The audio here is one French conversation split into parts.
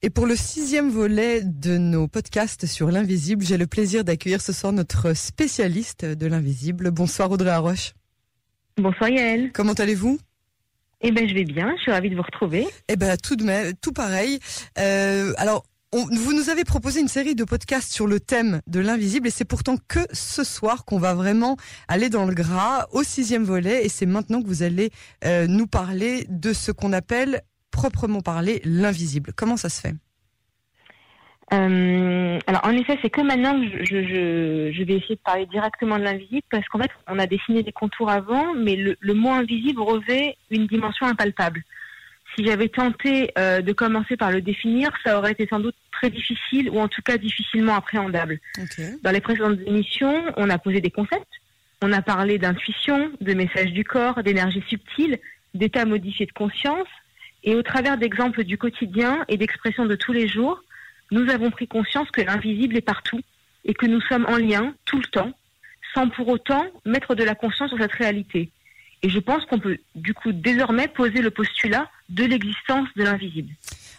Et pour le sixième volet de nos podcasts sur l'invisible, j'ai le plaisir d'accueillir ce soir notre spécialiste de l'invisible. Bonsoir Audrey Arroche. Bonsoir Yael. Comment allez-vous? Eh ben je vais bien, je suis ravie de vous retrouver. Eh ben tout de même, tout pareil. Euh, alors vous nous avez proposé une série de podcasts sur le thème de l'invisible et c'est pourtant que ce soir qu'on va vraiment aller dans le gras au sixième volet et c'est maintenant que vous allez euh, nous parler de ce qu'on appelle proprement parler l'invisible. Comment ça se fait euh, alors en effet, c'est que maintenant que je, je, je, vais essayer de parler directement de l'invisible parce qu'en fait, on a dessiné des contours avant, mais le, le mot invisible revêt une dimension impalpable. Si j'avais tenté euh, de commencer par le définir, ça aurait été sans doute très difficile ou en tout cas difficilement appréhendable. Okay. Dans les précédentes émissions, on a posé des concepts, on a parlé d'intuition, de messages du corps, d'énergie subtile, d'état modifié de conscience, et au travers d'exemples du quotidien et d'expressions de tous les jours, nous avons pris conscience que l'invisible est partout et que nous sommes en lien tout le temps, sans pour autant mettre de la conscience sur cette réalité. Et je pense qu'on peut du coup désormais poser le postulat de l'existence de l'invisible.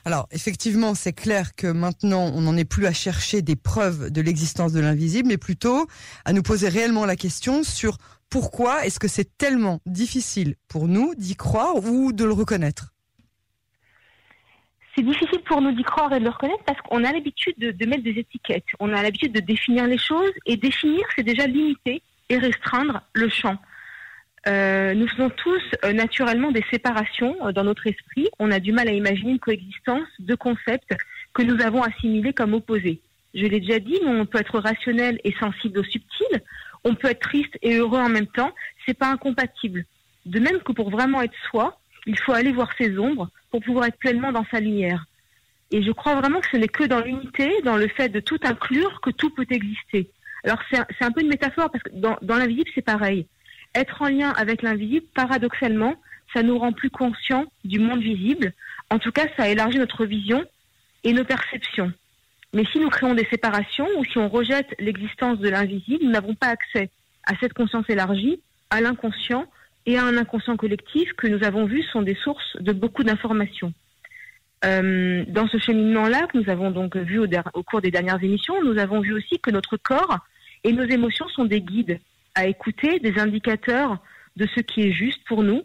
Alors effectivement, c'est clair que maintenant, on n'en est plus à chercher des preuves de l'existence de l'invisible, mais plutôt à nous poser réellement la question sur pourquoi est-ce que c'est tellement difficile pour nous d'y croire ou de le reconnaître c'est difficile pour nous d'y croire et de le reconnaître parce qu'on a l'habitude de, mettre des étiquettes, on a l'habitude de définir les choses et définir, c'est déjà limiter et restreindre le champ. Euh, nous faisons tous euh, naturellement des séparations euh, dans notre esprit. On a du mal à imaginer une coexistence de concepts que nous avons assimilés comme opposés. Je l'ai déjà dit, on peut être rationnel et sensible au subtil. On peut être triste et heureux en même temps. C'est pas incompatible. De même que pour vraiment être soi, il faut aller voir ses ombres pour pouvoir être pleinement dans sa lumière. Et je crois vraiment que ce n'est que dans l'unité, dans le fait de tout inclure, que tout peut exister. Alors c'est un, un, peu une métaphore parce que dans, dans l'invisible c'est pareil. Être en lien avec l'invisible, paradoxalement, ça nous rend plus conscients du monde visible. En tout cas, ça élargit notre vision et nos perceptions. Mais si nous créons des séparations ou si on rejette l'existence de l'invisible, nous n'avons pas accès à cette conscience élargie, à l'inconscient et à un inconscient collectif que nous avons vu sont des sources de beaucoup d'informations. Euh, dans ce cheminement-là que nous avons donc vu au, cours des dernières émissions, nous avons vu aussi que notre corps et nos émotions sont des guides à écouter, des indicateurs de ce qui est juste pour nous.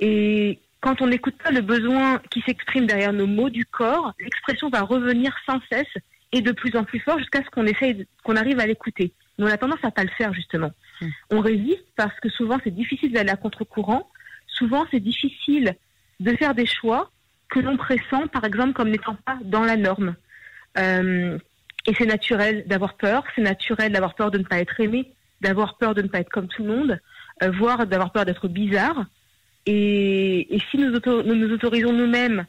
Et quand on n'écoute pas le besoin qui s'exprime derrière nos mots du corps, l'expression va revenir sans cesse et de plus en plus fort jusqu'à ce qu'on essaye, qu'on arrive à l'écouter. On a tendance à pas le faire justement. On résiste parce que souvent c'est difficile d'aller à contre-courant. Souvent c'est difficile de faire des choix que l'on pressent, par exemple, comme n'étant pas dans la norme. Euh, et c'est naturel d'avoir peur, c'est naturel d'avoir peur de ne pas être aimé, d'avoir peur de ne pas être comme tout le monde, euh, voire d'avoir peur d'être bizarre. Et, si nous nous autorisons nous-mêmes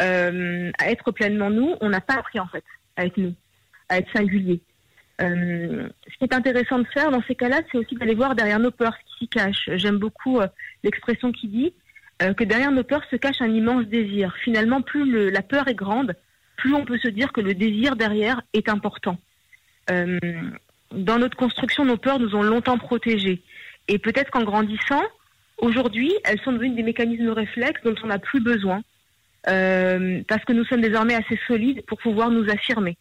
euh, à être pleinement nous, on n'a pas appris en fait à être nous, à être singulier. Euh, ce qui est intéressant de faire dans ces cas-là, c'est aussi d'aller voir derrière nos peurs ce qui s'y cache. J'aime beaucoup euh, l'expression qui dit euh, que derrière nos peurs se cache un immense désir. Finalement, plus la peur est grande, plus on peut se dire que le désir derrière est important. Dans notre construction, nos peurs nous ont longtemps protégés. Et peut-être qu'en grandissant, aujourd'hui, elles sont devenues des mécanismes réflexes dont on n'a plus besoin, parce que nous sommes désormais assez solides pour pouvoir nous affirmer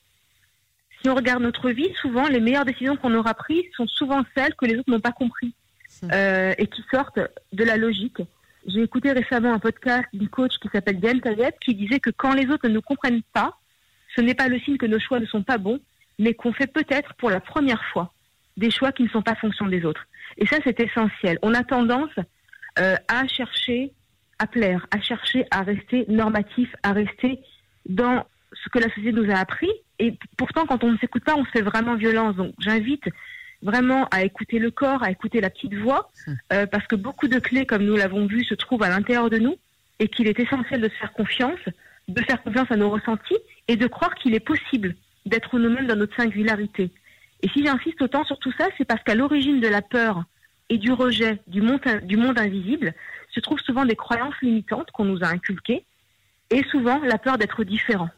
si on regarde notre vie, souvent, les meilleures décisions qu'on aura prises sont souvent celles que les autres n'ont pas compris euh, et qui sortent de la logique. J'ai écouté récemment un podcast d'une coach qui s'appelle Diane Tayeb qui disait que quand les autres ne nous comprennent pas, ce n'est pas le signe que nos choix ne sont pas bons, mais qu'on fait peut-être pour la première fois des choix qui ne sont pas fonction des autres. Et ça, c'est essentiel. On a tendance euh, à chercher à plaire, à chercher à rester normatif, à rester dans ce que la société nous a appris. Et pourtant, quand on ne s'écoute pas, on se fait vraiment violence. Donc, j'invite vraiment à écouter le corps, à écouter la petite voix, euh, parce que beaucoup de clés, comme nous l'avons vu, se trouvent à l'intérieur de nous, et qu'il est essentiel de se faire confiance, de faire confiance à nos ressentis, et de croire qu'il est possible d'être nous-mêmes dans notre singularité. Et si j'insiste autant sur tout ça, c'est parce qu'à l'origine de la peur et du rejet du monde, du monde invisible se trouvent souvent des croyances limitantes qu'on nous a inculquées, et souvent la peur d'être différent.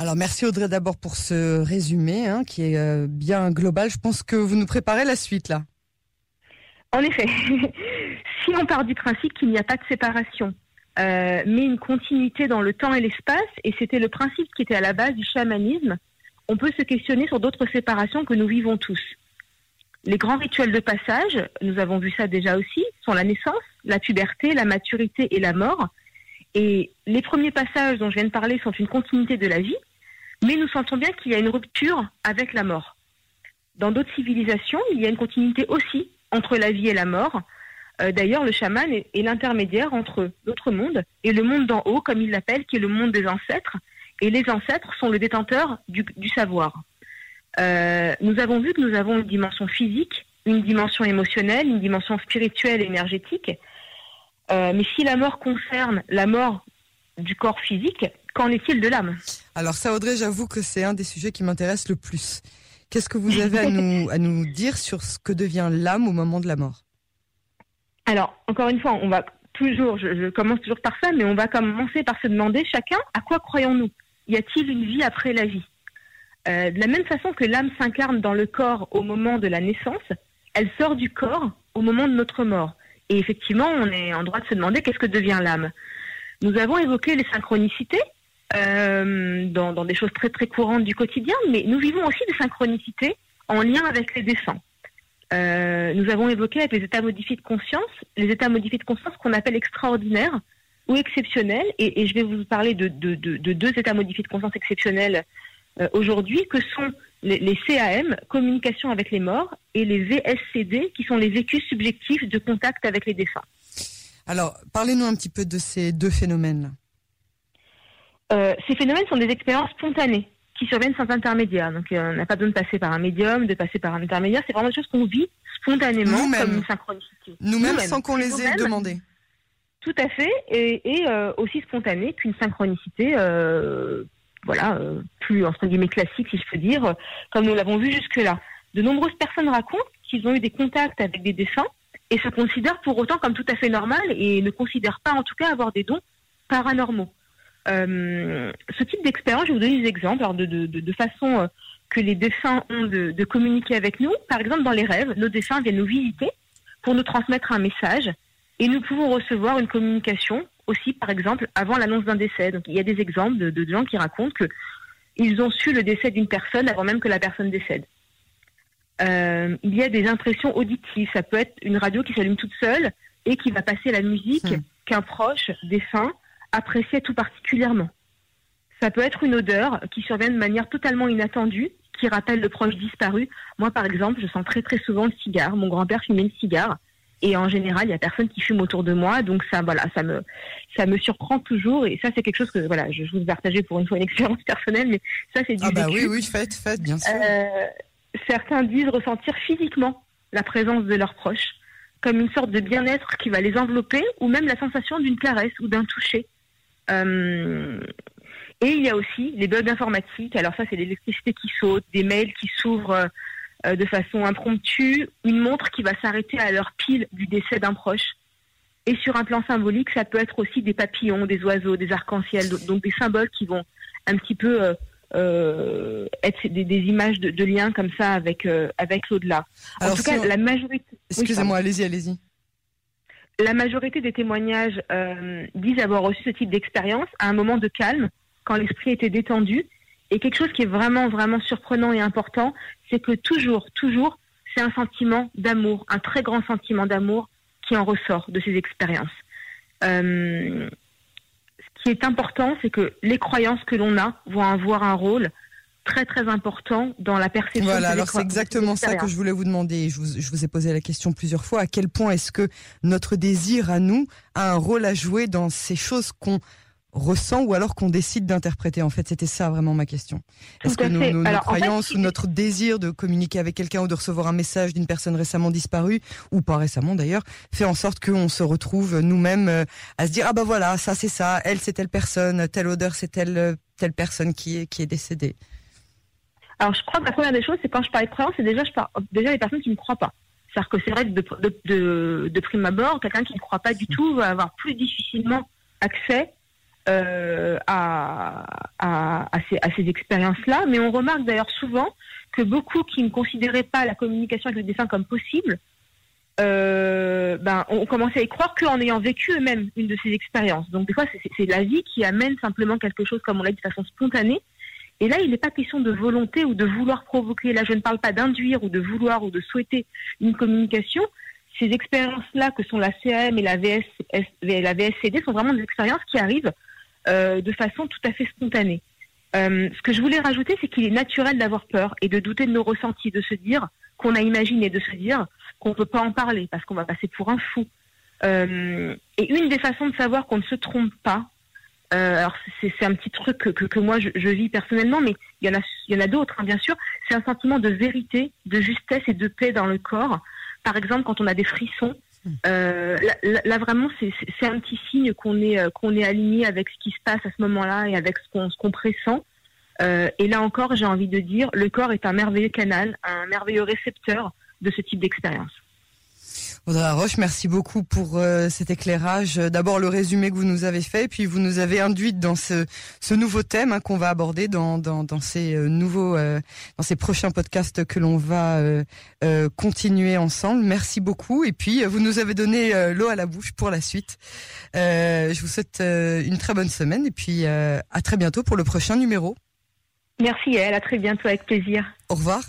Alors merci Audrey d'abord pour ce résumé hein, qui est euh, bien global. Je pense que vous nous préparez la suite là. En effet, si on part du principe qu'il n'y a pas de séparation mais une continuité dans le temps et l'espace. Et c'était le principe qui était à la base du chamanisme. On peut se questionner sur d'autres séparations que nous vivons tous. Les grands rituels de passage, nous avons vu ça déjà aussi, sont la naissance, la puberté, la maturité et la mort. Et les premiers passages dont je viens de parler sont une continuité de la vie, mais nous sentons bien qu'il y a une rupture avec la mort. Dans d'autres civilisations, il y a une continuité aussi entre la vie et la mort. Euh, d'ailleurs, le chaman est, l'intermédiaire entre notre monde et le monde d'en haut, comme il l'appelle, qui est le monde des ancêtres. Et les ancêtres sont le détenteur du savoir. Euh, nous avons vu que nous avons une dimension physique, une dimension émotionnelle, une dimension spirituelle, énergétique. Euh, mais si la mort concerne la mort du corps physique, qu'en est-il de l'âme? Alors ça, Audrey, j'avoue que c'est un des sujets qui m'intéresse le plus. Qu'est-ce que vous avez à nous, à nous dire sur ce que devient l'âme au moment de la mort? Alors, encore une fois, on va toujours, je, je, commence toujours par ça, mais on va commencer par se demander chacun à quoi croyons-nous? Y a-t-il une vie après la vie? Euh, de la même façon que l'âme s'incarne dans le corps au moment de la naissance, elle sort du corps au moment de notre mort. Et effectivement, on est en droit de se demander qu'est-ce que devient l'âme? Nous avons évoqué les synchronicités euh, dans, des choses très très courantes du quotidien, mais nous vivons aussi des synchronicités en lien avec les défunts. Euh, nous avons évoqué avec les états modifiés de conscience, les états modifiés de conscience qu'on appelle extraordinaires ou exceptionnels, et, je vais vous parler de, de, deux états modifiés de conscience exceptionnels euh, aujourd'hui, que sont les, CAM, communication avec les morts, et les VSCD, qui sont les vécus subjectifs de contact avec les défunts. Alors, parlez-nous un petit peu de ces deux phénomènes. Euh, ces phénomènes sont des expériences spontanées qui surviennent sans intermédiaire. Donc, euh, on n'a pas besoin de passer par un médium, de passer par un intermédiaire. C'est vraiment des choses qu'on vit spontanément comme une synchronicité. Nous-mêmes, sans qu'on les ait demandées. Tout à fait, et, aussi spontané qu'une synchronicité voilà, euh, plus entre guillemets classique, si je peux dire, comme nous l'avons vu jusque-là. De nombreuses personnes racontent qu'ils ont eu des contacts avec des défunts et se considèrent pour autant comme tout à fait normal et ne considèrent pas en tout cas avoir des dons paranormaux. Euh, ce type d'expérience, je vais vous donner des exemples alors de, de, de, façon euh, que les défunts ont de, de, communiquer avec nous. Par exemple, dans les rêves, nos défunts viennent nous visiter pour nous transmettre un message et nous pouvons recevoir une communication aussi, par exemple, avant l'annonce d'un décès. Donc, il y a des exemples de, gens qui racontent que ils ont su le décès d'une personne avant même que la personne décède. Euh, il y a des impressions auditives. Ça peut être une radio qui s'allume toute seule et qui va passer la musique hmm. qu'un proche défunt appréciait tout particulièrement. Ça peut être une odeur qui survient de manière totalement inattendue, qui rappelle le proche disparu. Moi, par exemple, je sens très très souvent le cigare. Mon grand-père fumait le cigare. Et en général, il y a personne qui fume autour de moi, donc ça, voilà, ça me, ça me surprend toujours. Et ça, c'est quelque chose que, voilà, je, vous partager pour une fois une expérience personnelle, mais ça, c'est du Ah bah oui, oui, faites, faites, bien sûr. Euh, certains disent ressentir physiquement la présence de leurs proches, comme une sorte de bien-être qui va les envelopper, ou même la sensation d'une caresse ou d'un toucher. Euh, et il y a aussi les bugs informatiques. Alors ça, c'est l'électricité qui saute, des mails qui s'ouvrent euh, de façon impromptue, une montre qui va s'arrêter à l'heure pile du décès d'un proche. Et sur un plan symbolique, ça peut être aussi des papillons, des oiseaux, des arcs-en-ciel, donc des symboles qui vont un petit peu euh, euh, être des, images de, liens comme ça avec avec l'au-delà. En tout cas, la majorité. Excusez-moi, allez-y, allez-y. La majorité des témoignages disent avoir reçu ce type d'expérience à un moment de calme, quand l'esprit était détendu et quelque chose qui est vraiment, vraiment surprenant et important, c'est que toujours, toujours, c'est un sentiment d'amour, un très grand sentiment d'amour qui en ressort de ces expériences. Euh, ce qui est important, c'est que les croyances que l'on a vont avoir un rôle très très important dans la perception. Voilà, alors c'est exactement ça que je voulais vous demander. Je vous, je vous ai posé la question plusieurs fois. À quel point est-ce que notre désir à nous a un rôle à jouer dans ces choses qu'on ressent ou alors qu'on décide d'interpréter En fait, c'était ça vraiment ma question. Est-ce que nos, croyances ou notre désir de communiquer avec quelqu'un ou de recevoir un message d'une personne récemment disparue, ou pas récemment d'ailleurs, fait en sorte qu'on se retrouve nous-mêmes euh, à se dire ah bah voilà, ça c'est ça, elle c'est telle personne, telle odeur c'est telle euh, telle personne qui est qui est décédée. Alors je crois que la première des choses, c'est quand je parle de croyances, c'est déjà je parle déjà les personnes qui ne croient pas. C'est-à-dire que c'est vrai que de, de, de, de prime abord, quelqu'un qui ne croit pas du mmh. tout va avoir plus difficilement accès euh, à, à, ces, à, ces, expériences-là. Mais on remarque d'ailleurs souvent que beaucoup qui ne considéraient pas la communication avec le défunt comme possible euh, ben, on commençait à y croire qu'en ayant vécu eux-mêmes une de ces expériences. Donc des fois, c'est la vie qui amène simplement quelque chose, comme on l'a dit, de façon spontanée. Et là, il n'est pas question de volonté ou de vouloir provoquer. Là, je ne parle pas d'induire ou de vouloir ou de souhaiter une communication. Ces expériences-là, que sont la CAM et la, VS, la VSCD, sont vraiment des expériences qui arrivent euh, de façon tout à fait spontanée. Euh, ce que je voulais rajouter, c'est qu'il est naturel d'avoir peur et de douter de nos ressentis, de se dire qu'on a imaginé, de se dire qu'on ne peut pas en parler parce qu'on va passer pour un fou. Euh, et une des façons de savoir qu'on ne se trompe pas, euh, alors c'est un petit truc que, que, moi je, je, vis personnellement, mais il y en a, il y en a d'autres, hein, bien sûr, c'est un sentiment de vérité, de justesse et de paix dans le corps. Par exemple, quand on a des frissons, euh, là, là, vraiment, c'est un petit signe qu'on est, euh, qu'on est aligné avec ce qui se passe à ce moment-là et avec ce qu'on qu'on pressent. Euh, et là encore, j'ai envie de dire, le corps est un merveilleux canal, un merveilleux récepteur de ce type d'expérience. Audrey Roche, merci beaucoup pour euh, cet éclairage. D'abord le résumé que vous nous avez fait, puis vous nous avez induite dans ce, ce nouveau thème hein, qu'on va aborder dans, dans, dans ces euh, nouveaux, euh, dans ces prochains podcasts que l'on va continuer ensemble. Merci beaucoup. Et puis vous nous avez donné l'eau à la bouche pour la suite. je vous souhaite une très bonne semaine et puis à très bientôt pour le prochain numéro. Merci elle, à très bientôt avec plaisir. Au revoir.